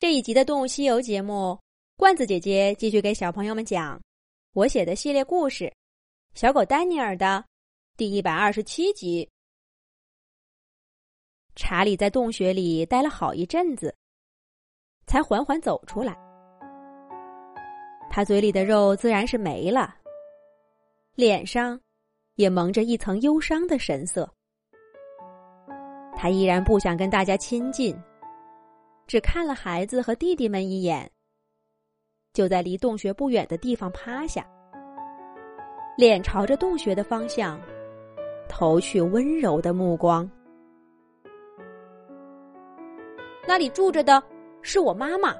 这一集的《动物西游》节目，罐子姐姐继续给小朋友们讲我写的系列故事《小狗丹尼尔》的第一百二十七集。查理在洞穴里待了好一阵子，才缓缓走出来。他嘴里的肉自然是没了，脸上也蒙着一层忧伤的神色。他依然不想跟大家亲近。只看了孩子和弟弟们一眼，就在离洞穴不远的地方趴下，脸朝着洞穴的方向，投去温柔的目光。那里住着的是我妈妈。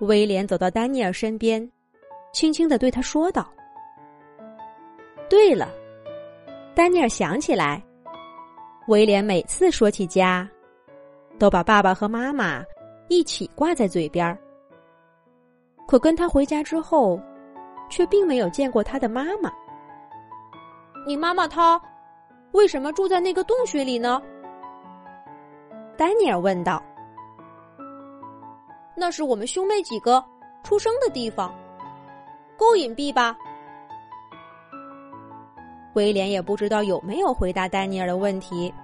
威廉走到丹尼尔身边，轻轻的对他说道：“对了。”丹尼尔想起来，威廉每次说起家。都把爸爸和妈妈一起挂在嘴边儿，可跟他回家之后，却并没有见过他的妈妈。你妈妈她为什么住在那个洞穴里呢？丹尼尔问道。那是我们兄妹几个出生的地方，够隐蔽吧？威廉也不知道有没有回答丹尼尔的问题。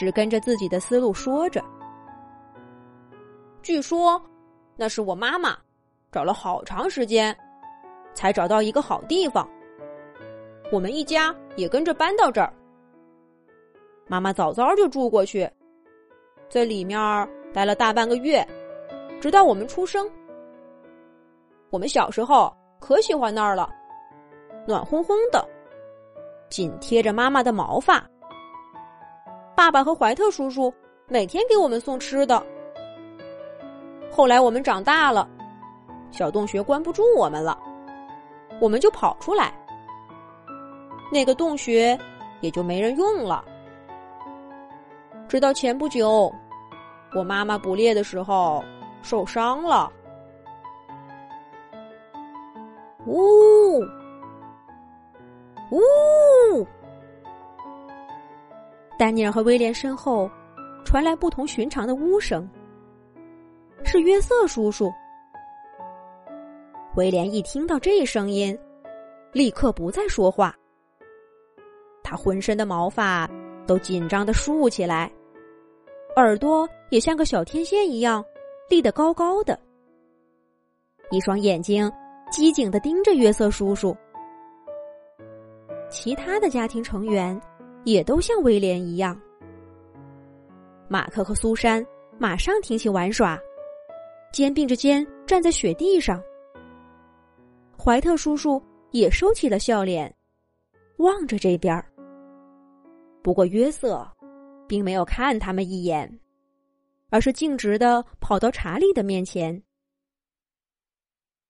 只跟着自己的思路说着。据说，那是我妈妈找了好长时间，才找到一个好地方。我们一家也跟着搬到这儿。妈妈早早就住过去，在里面待了大半个月，直到我们出生。我们小时候可喜欢那儿了，暖烘烘的，紧贴着妈妈的毛发。爸爸和怀特叔叔每天给我们送吃的。后来我们长大了，小洞穴关不住我们了，我们就跑出来，那个洞穴也就没人用了。直到前不久，我妈妈捕猎的时候受伤了。呜，呜。丹尼尔和威廉身后传来不同寻常的呜声，是约瑟叔叔。威廉一听到这声音，立刻不再说话。他浑身的毛发都紧张的竖起来，耳朵也像个小天线一样立得高高的，一双眼睛机警的盯着约瑟叔叔。其他的家庭成员。也都像威廉一样，马克和苏珊马上停起玩耍，肩并着肩站在雪地上。怀特叔叔也收起了笑脸，望着这边儿。不过约瑟并没有看他们一眼，而是径直的跑到查理的面前，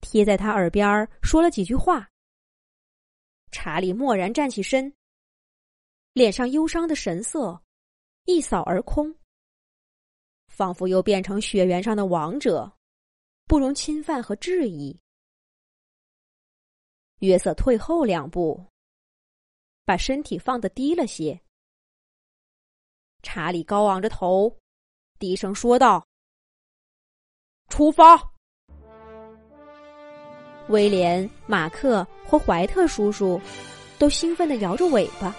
贴在他耳边说了几句话。查理蓦然站起身。脸上忧伤的神色一扫而空，仿佛又变成雪原上的王者，不容侵犯和质疑。约瑟退后两步，把身体放得低了些。查理高昂着头，低声说道：“出发！”威廉、马克和怀特叔叔都兴奋的摇着尾巴。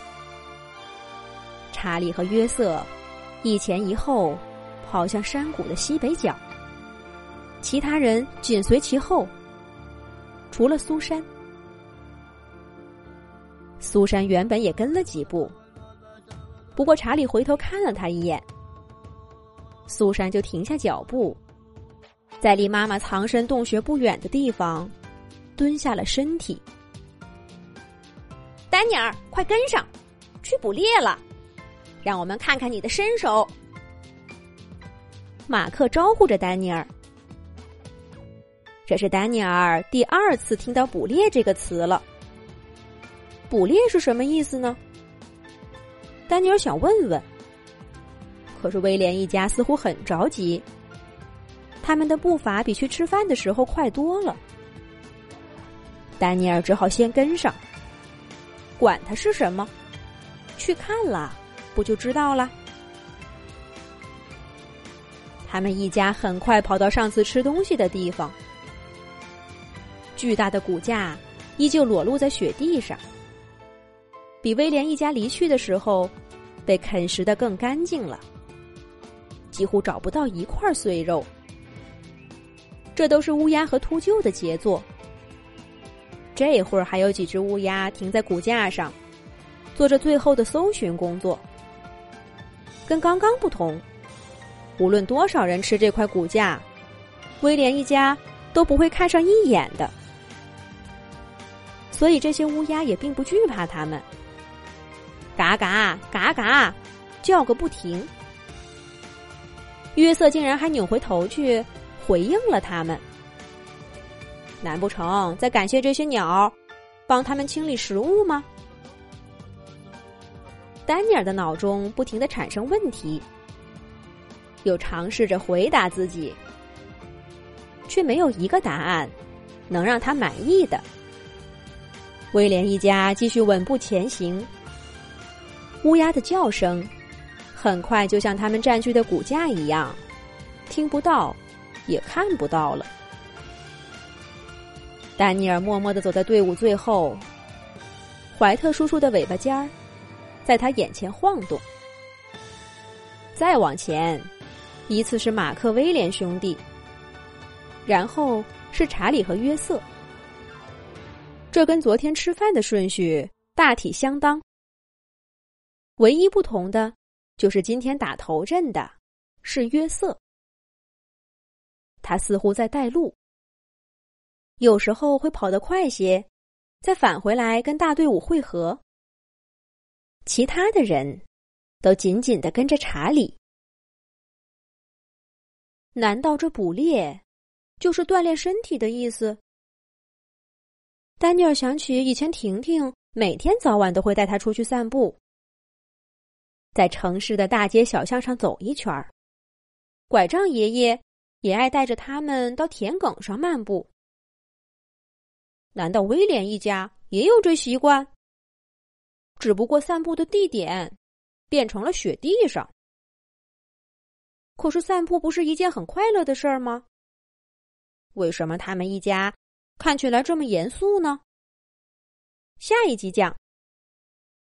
查理和约瑟一前一后跑向山谷的西北角，其他人紧随其后，除了苏珊。苏珊原本也跟了几步，不过查理回头看了他一眼，苏珊就停下脚步，在离妈妈藏身洞穴不远的地方蹲下了身体。丹尼尔，快跟上，去捕猎了。让我们看看你的身手。马克招呼着丹尼尔。这是丹尼尔第二次听到“捕猎”这个词了。捕猎是什么意思呢？丹尼尔想问问。可是威廉一家似乎很着急，他们的步伐比去吃饭的时候快多了。丹尼尔只好先跟上。管他是什么，去看了。不就知道了。他们一家很快跑到上次吃东西的地方，巨大的骨架依旧裸露在雪地上，比威廉一家离去的时候被啃食的更干净了，几乎找不到一块碎肉。这都是乌鸦和秃鹫的杰作。这会儿还有几只乌鸦停在骨架上，做着最后的搜寻工作。跟刚刚不同，无论多少人吃这块骨架，威廉一家都不会看上一眼的。所以这些乌鸦也并不惧怕他们，嘎嘎嘎嘎，叫个不停。约瑟竟然还扭回头去回应了他们。难不成在感谢这些鸟，帮他们清理食物吗？丹尼尔的脑中不停的产生问题，又尝试着回答自己，却没有一个答案能让他满意的。威廉一家继续稳步前行，乌鸦的叫声很快就像他们占据的骨架一样，听不到，也看不到了。丹尼尔默默的走在队伍最后，怀特叔叔的尾巴尖儿在他眼前晃动。再往前，依次是马克、威廉兄弟，然后是查理和约瑟。这跟昨天吃饭的顺序大体相当，唯一不同的就是今天打头阵的是约瑟，他似乎在带路。有时候会跑得快些，再返回来跟大队伍汇合。其他的人都紧紧的跟着查理。难道这捕猎就是锻炼身体的意思？丹尼尔想起以前婷婷每天早晚都会带他出去散步，在城市的大街小巷上走一圈儿。拐杖爷爷也爱带着他们到田埂上漫步。难道威廉一家也有这习惯？只不过散步的地点变成了雪地上。可是散步不是一件很快乐的事儿吗？为什么他们一家看起来这么严肃呢？下一集讲。